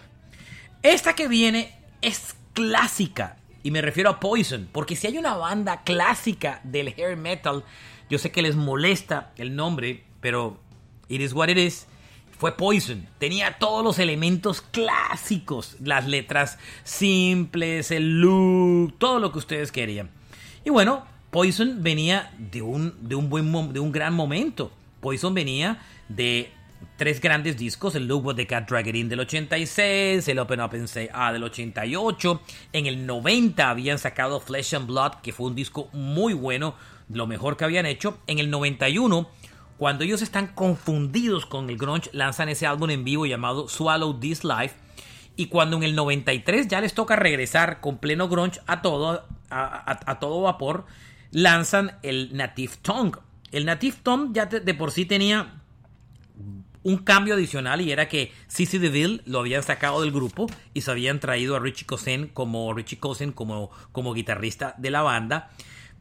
Esta que viene es clásica y me refiero a Poison, porque si hay una banda clásica del hair metal, yo sé que les molesta el nombre, pero it is what it is fue Poison. Tenía todos los elementos clásicos, las letras simples, el look, todo lo que ustedes querían. Y bueno, Poison venía de un, de un, buen, de un gran momento. Poison venía de tres grandes discos, el Look of the Cat Dragon del 86, el Open Up and Say Ah del 88, en el 90 habían sacado Flesh and Blood, que fue un disco muy bueno, lo mejor que habían hecho, en el 91 cuando ellos están confundidos con el grunge, lanzan ese álbum en vivo llamado Swallow This Life. Y cuando en el 93 ya les toca regresar con pleno grunge a todo, a, todo vapor, lanzan el Native Tongue. El Native Tongue ya de, por sí tenía un cambio adicional y era que Sissy DeVille lo habían sacado del grupo y se habían traído a Richie Cousin como Richie Cousin como, como guitarrista de la banda.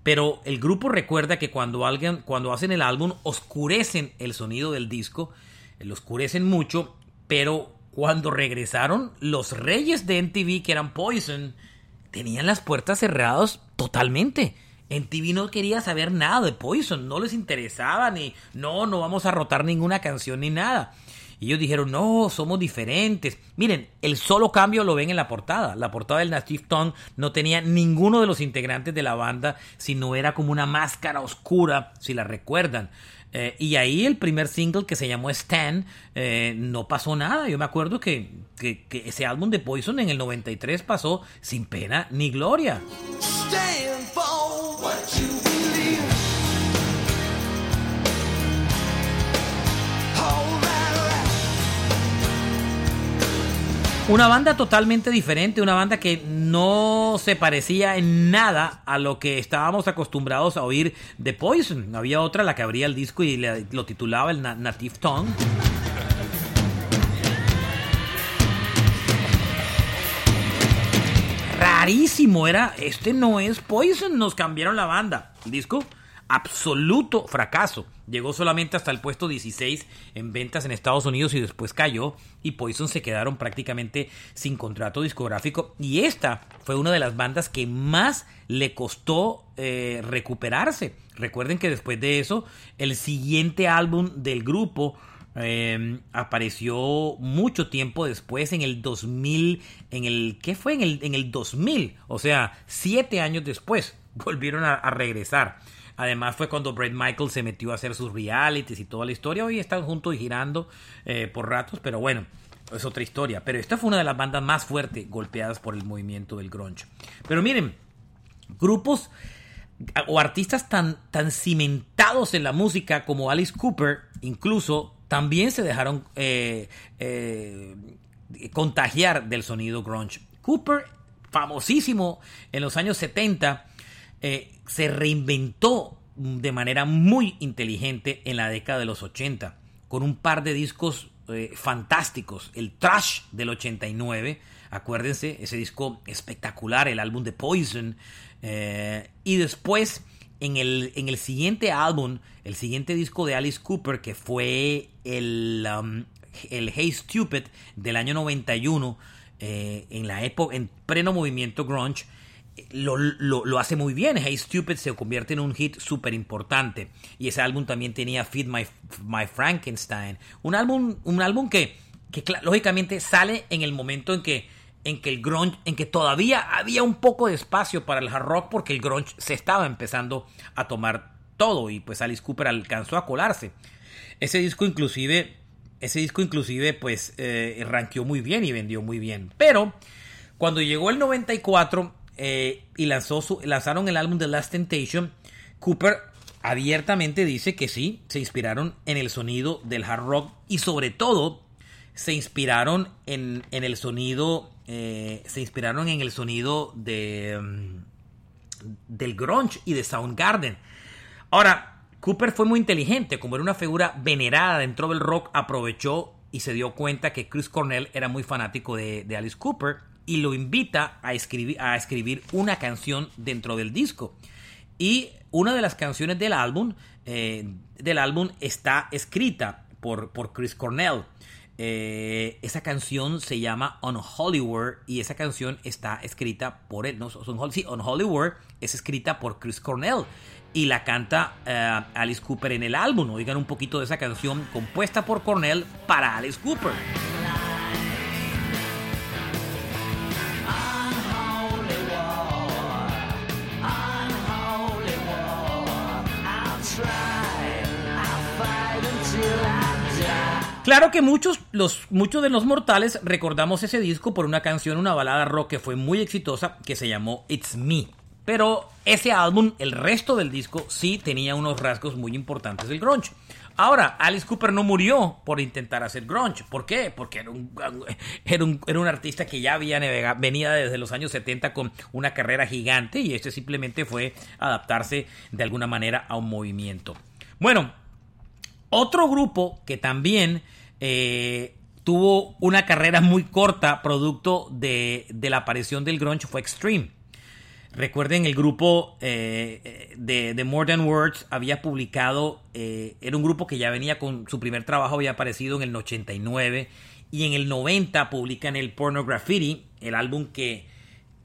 Pero el grupo recuerda que cuando, alguien, cuando hacen el álbum oscurecen el sonido del disco, lo oscurecen mucho, pero cuando regresaron, los reyes de MTV, que eran Poison, tenían las puertas cerradas totalmente. MTV no quería saber nada de Poison, no les interesaba ni, no, no vamos a rotar ninguna canción ni nada. Y ellos dijeron, no, somos diferentes. Miren, el solo cambio lo ven en la portada. La portada del Native Tongue no tenía ninguno de los integrantes de la banda, sino era como una máscara oscura, si la recuerdan. Eh, y ahí el primer single que se llamó Stan, eh, no pasó nada. Yo me acuerdo que, que, ese álbum de Poison en el 93 pasó sin pena ni gloria. Una banda totalmente diferente, una banda que no se parecía en nada a lo que estábamos acostumbrados a oír de Poison. Había otra, la que abría el disco y lo titulaba el Native Tongue. Rarísimo era, este no es Poison, nos cambiaron la banda. El disco absoluto fracaso. Llegó solamente hasta el puesto 16 en ventas en Estados Unidos y después cayó y Poison se quedaron prácticamente sin contrato discográfico y esta fue una de las bandas que más le costó eh, recuperarse. Recuerden que después de eso el siguiente álbum del grupo em, apareció mucho tiempo después en el 2000 en el ¿qué fue? en el, en el 2000 o sea siete años después volvieron a regresar Además fue cuando Brett Michael se metió a hacer sus realities y toda la historia. Hoy están juntos y girando eh, por ratos, pero bueno, es otra historia. Pero esta fue una de las bandas más fuertes golpeadas por el movimiento del grunge. Pero miren, grupos o artistas tan, tan cimentados en la música como Alice Cooper, incluso también se dejaron eh, eh, contagiar del sonido grunge. Cooper, famosísimo en los años 70, eh, se reinventó de manera muy inteligente en la década de los 80, con un par de discos eh, fantásticos. El Trash del 89, acuérdense, ese disco espectacular, el álbum de Poison. Eh, y después, en el, en el siguiente álbum, el siguiente disco de Alice Cooper, que fue el, um, el Hey Stupid del año 91, en la época, en pleno movimiento grunge, lo, lo, hace muy bien. Hey Stupid se convierte en un hit súper importante. Y ese álbum también tenía Feed My, My Frankenstein. Un álbum, un álbum que, que lógicamente sale en el momento en que, en que el grunge, en que todavía había un poco de espacio para el hard rock porque el grunge se estaba empezando a tomar todo y pues Alice Cooper alcanzó a colarse. Ese disco inclusive, ese disco inclusive pues eh, ranqueó muy bien y vendió muy bien. Pero cuando llegó el 94 eh, y lanzaron el álbum The Last Temptation, Cooper abiertamente dice que sí, se inspiraron en el sonido del hard rock y sobre todo se inspiraron en, el sonido, eh, se inspiraron en el sonido de, mm, del grunge y de Soundgarden. Ahora, Cooper fue muy inteligente, como era una figura venerada dentro del rock, aprovechó y se dio cuenta que Chris Cornell era muy fanático de, de Alice Cooper y lo invita a escribir, a escribir una canción dentro del disco. Y una de las canciones del álbum, eh, del álbum está escrita por, por Chris Cornell. Eh, esa canción se llama On Hollywood y esa canción está escrita por él. No, sí, On Hollywood es escrita por Chris Cornell y la canta eh, Alice Cooper en el álbum. Oigan un poquito de esa canción compuesta por Cornell para Alice Cooper. Claro que muchos, los, muchos de los mortales recordamos ese disco por una canción, una balada rock que fue muy exitosa que se llamó It's Me. Pero ese álbum, el resto del disco, sí tenía unos rasgos muy importantes del grunge. Ahora, Alice Cooper no murió por intentar hacer grunge. ¿Por qué? Porque era un, era un, era un artista que ya había venía desde los años 70 con una carrera gigante y este simplemente fue adaptarse de alguna manera a un movimiento. Bueno, otro grupo que también eh, tuvo una carrera muy corta producto de, la aparición del grunge fue Extreme. Recuerden, el grupo eh, de, More Than Words había publicado, eh, era un grupo que ya venía con su primer trabajo, había aparecido en el 89 y en el 90 publican el Porno Graffiti, el álbum que,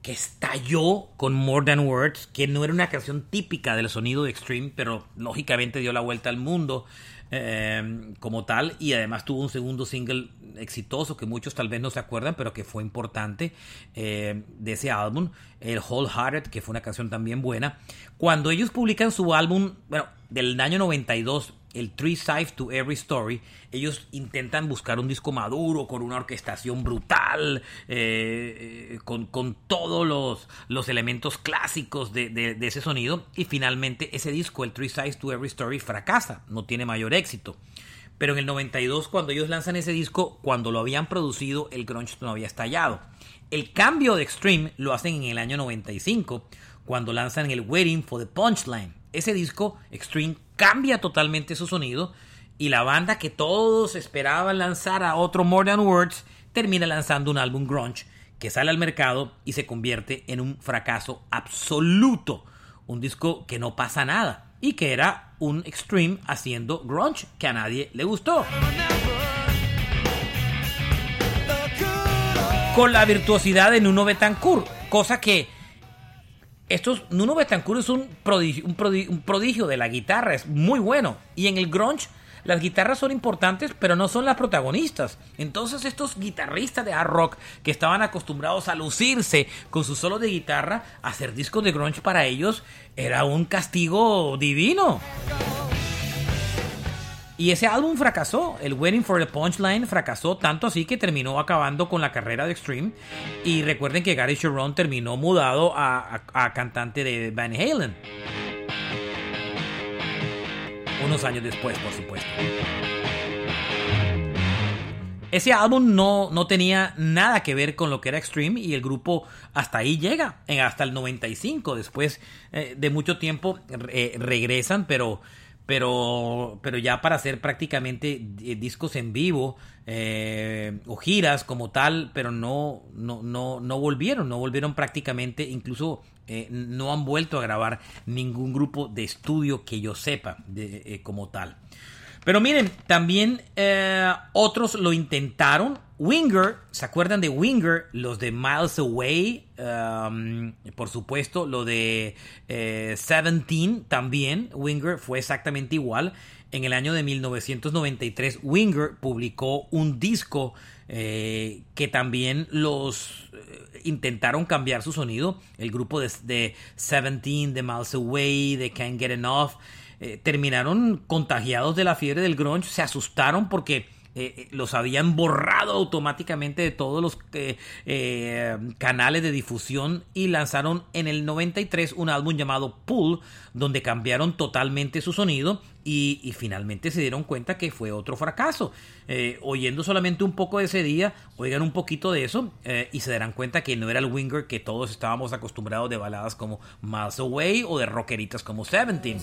que estalló con More Than Words, que no era una canción típica del sonido de Extreme, pero lógicamente dio la vuelta al mundo. Em, como tal y además tuvo un segundo single exitoso que muchos tal vez no se acuerdan pero que fue importante em, de ese álbum el Wholehearted que fue una canción también buena. Cuando ellos publican su álbum bueno del año 92 el Three Sides to Every Story, ellos intentan buscar un disco maduro, con una orquestación brutal, eh, eh, con, todos los, los, elementos clásicos de, ese sonido, y finalmente ese disco, el Three Sides to Every Story, fracasa, no tiene mayor éxito. Pero en el 92, cuando ellos lanzan ese disco, cuando lo habían producido, el grunge no había estallado. El cambio de Extreme lo hacen en el año 95, cuando lanzan el Waiting for the Punchline. Ese disco, Extreme, cambia totalmente su sonido y la banda que todos esperaban lanzar a otro More Than Words termina lanzando un álbum grunge que sale al mercado y se convierte en un fracaso absoluto. Un disco que no pasa nada y que era un extreme haciendo grunge que a nadie le gustó. Con la virtuosidad de Nuno Betancourt, cosa que estos, Nuno Betancourt es un prodigio, un, prodigio, de la guitarra, es muy bueno. Y en el grunge las guitarras son importantes, pero no son las protagonistas. Entonces estos guitarristas de hard rock que estaban acostumbrados a lucirse con su solo de guitarra, hacer discos de grunge para ellos era un castigo divino. Y ese álbum fracasó, el Waiting for the Punchline fracasó tanto así que terminó acabando con la carrera de Extreme. Y recuerden que Gary Sharon terminó mudado a, cantante de Van Halen. Unos años después, por supuesto. Ese álbum no, no, tenía nada que ver con lo que era Extreme y el grupo hasta ahí llega, hasta el 95. Después eh, de mucho tiempo regresan, pero pero, pero ya para hacer prácticamente eh, discos en vivo eh, o giras como tal, pero no, no, no, no volvieron, no volvieron prácticamente, incluso eh, no han vuelto a grabar ningún grupo de estudio que yo sepa de, como tal. Pero miren, también otros lo intentaron Winger, ¿se acuerdan de Winger? Los de Miles Away, um, por supuesto, lo de eh, Seventeen también, Winger fue exactamente igual. En el año de 1993, Winger publicó un disco eh, que también los eh, intentaron cambiar su sonido. El grupo de, de Seventeen, de Miles Away, de Can't Get Enough, terminaron contagiados de la fiebre del grunge, se asustaron porque eh, eh, los habían borrado automáticamente de todos los eh, canales de difusión y lanzaron en el 93 un álbum llamado Pull, donde cambiaron totalmente su sonido y, finalmente se dieron cuenta que fue otro fracaso. oyendo solamente un poco de ese día, oigan un poquito de eso y se darán cuenta que no era el Winger que todos estábamos acostumbrados de baladas como Miles Away o de rockeritas como Seventeen.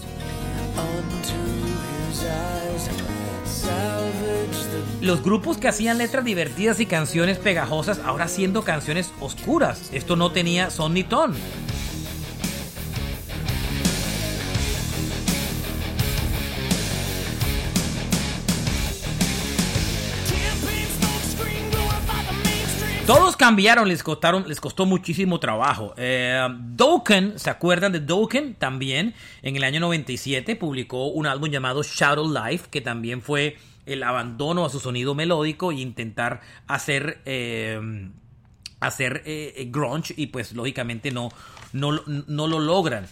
Los grupos que hacían letras divertidas y canciones pegajosas ahora siendo canciones oscuras. Esto no tenía son ni ton. Todos cambiaron, les costaron, les costó muchísimo trabajo. Eh, Dokken, ¿se acuerdan de Dokken? También en el año 97 publicó un álbum llamado Shadow Life, que también fue el abandono a su sonido melódico e intentar hacer eh, hacer eh, grunge y pues lógicamente no, no, no lo logran.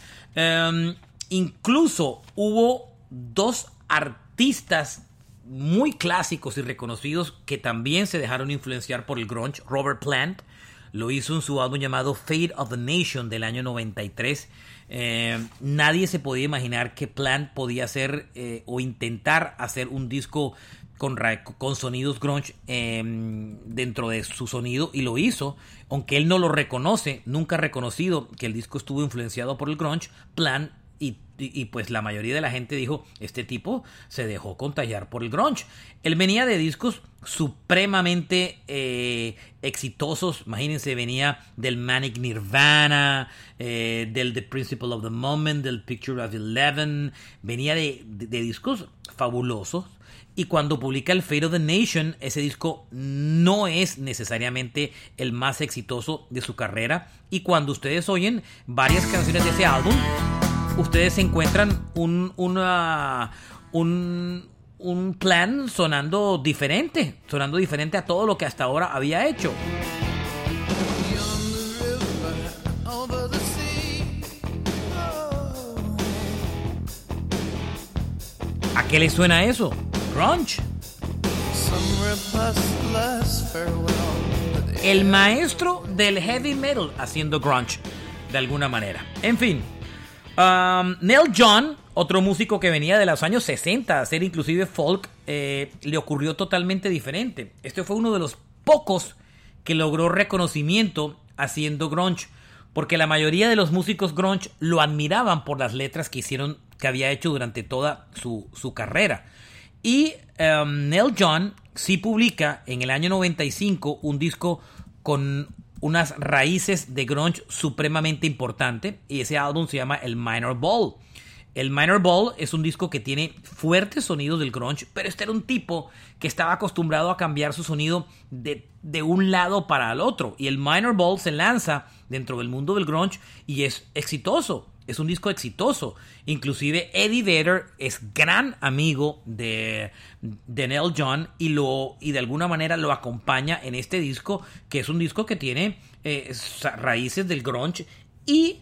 incluso hubo dos artistas muy clásicos y reconocidos que también se dejaron influenciar por el grunge. Robert Plant lo hizo en su álbum llamado Fate of the Nation del año 93. Eh, nadie se podía imaginar que Plant podía hacer eh, o intentar hacer un disco con, sonidos grunge em, dentro de su sonido y lo hizo, aunque él no lo reconoce, nunca ha reconocido que el disco estuvo influenciado por el grunge, Plant y, pues la mayoría de la gente dijo, este tipo se dejó contagiar por el grunge. Él venía de discos supremamente eh, exitosos, imagínense, venía del Manic Nirvana, eh, del The Principle of the Moment, del Picture of Eleven, venía de, discos fabulosos. Y cuando publica el Fate of the Nation, ese disco no es necesariamente el más exitoso de su carrera. Y cuando ustedes oyen varias canciones de ese álbum, ustedes encuentran un, una, un, un plan sonando diferente, sonando diferente a todo lo que hasta ahora había hecho. ¿A qué le suena eso? Grunge. El maestro del heavy metal haciendo grunge, de alguna manera. En fin, Um, Neil John, otro músico que venía de los años 60 a hacer inclusive folk, eh, le ocurrió totalmente diferente. Este fue uno de los pocos que logró reconocimiento haciendo grunge, porque la mayoría de los músicos grunge lo admiraban por las letras que hicieron, que había hecho durante toda su, carrera. Y um, Neil John sí publica en el año 95 un disco con unas raíces de grunge supremamente importante y ese álbum se llama El Minor Ball. El Minor Ball es un disco que tiene fuertes sonidos del grunge, pero este era un tipo que estaba acostumbrado a cambiar su sonido de, de un lado para el otro. Y el Minor Ball se lanza dentro del mundo del grunge y es exitoso es un disco exitoso. Inclusive Eddie Vedder es gran amigo de, de Neil John y, lo, y de alguna manera lo acompaña en este disco, que es un disco que tiene eh, raíces del grunge y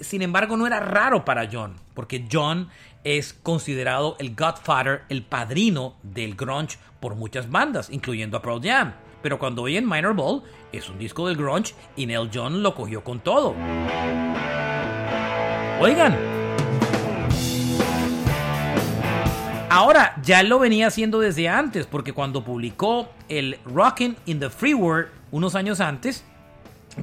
sin embargo no era raro para John, porque John es considerado el godfather, el padrino del grunge por muchas bandas, incluyendo a Pearl Jam. Pero cuando oyen Minor Ball, es un disco del grunge y Neil John lo cogió con todo. Oigan. Ahora, ya lo venía haciendo desde antes, porque cuando publicó el Rockin' in the Free World unos años antes,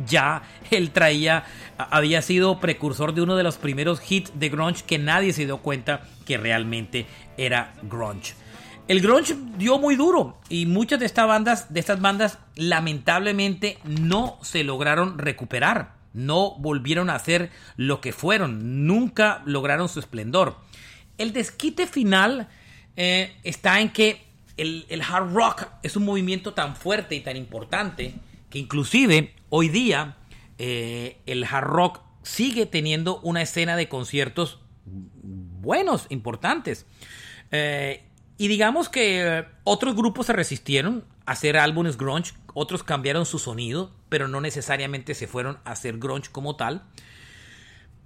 ya él traía, había sido precursor de uno de los primeros hits de grunge que nadie se dio cuenta que realmente era grunge. El grunge dio muy duro y muchas de estas bandas, de estas bandas lamentablemente no se lograron recuperar no volvieron a ser lo que fueron, nunca lograron su esplendor. El desquite final eh, está en que el, hard rock es un movimiento tan fuerte y tan importante que inclusive hoy día eh, el hard rock sigue teniendo una escena de conciertos buenos, importantes. Eh, y digamos que otros grupos se resistieron a hacer álbumes grunge, otros cambiaron su sonido, pero no necesariamente se fueron a hacer grunge como tal.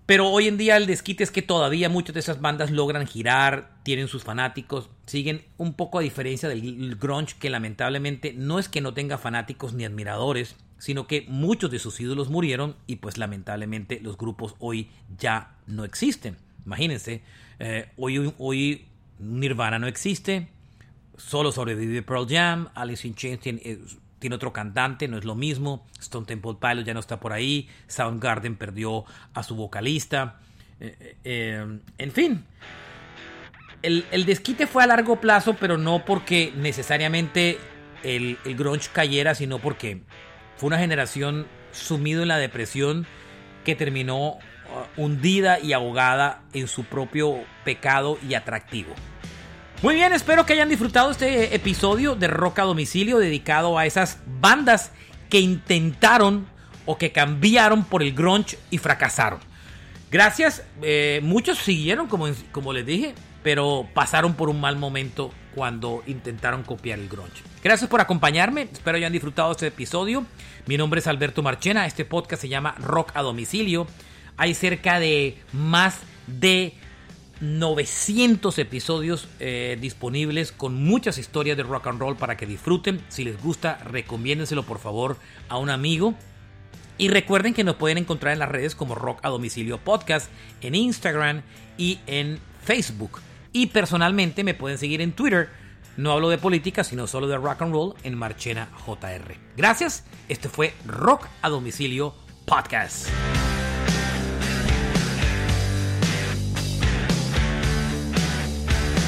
Pero hoy en día el desquite es que todavía muchas de esas bandas logran girar, tienen sus fanáticos, siguen un poco a diferencia del grunge que lamentablemente no es que no tenga fanáticos ni admiradores, sino que muchos de sus ídolos murieron y pues lamentablemente los grupos hoy ya no existen. Imagínense, eh, hoy, hoy Nirvana no existe, solo sobrevive Pearl Jam, Alice in Chains tiene, tiene otro cantante, no es lo mismo. Stone Temple Pilots ya no está por ahí. Soundgarden perdió a su vocalista. Eh, eh, eh, en fin, el, desquite fue a largo plazo, pero no porque necesariamente el, el grunge cayera, sino porque fue una generación sumido en la depresión que terminó uh, hundida y ahogada en su propio pecado y atractivo. Muy bien, espero que hayan disfrutado este episodio de Rock a Domicilio dedicado a esas bandas que intentaron o que cambiaron por el grunge y fracasaron. Gracias, eh, muchos siguieron como, como les dije, pero pasaron por un mal momento cuando intentaron copiar el grunge. Gracias por acompañarme, espero hayan disfrutado este episodio. Mi nombre es Alberto Marchena, este podcast se llama Rock a Domicilio. Hay cerca de más de 900 episodios eh, disponibles con muchas historias de rock and roll para que disfruten. Si les gusta, recomiéndenselo por favor a un amigo. Y recuerden que nos pueden encontrar en las redes como Rock a Domicilio Podcast, en Instagram y en Facebook. Y personalmente me pueden seguir en Twitter. No hablo de política, sino solo de rock and roll en Marchena JR. Gracias. Este fue Rock a Domicilio Podcast.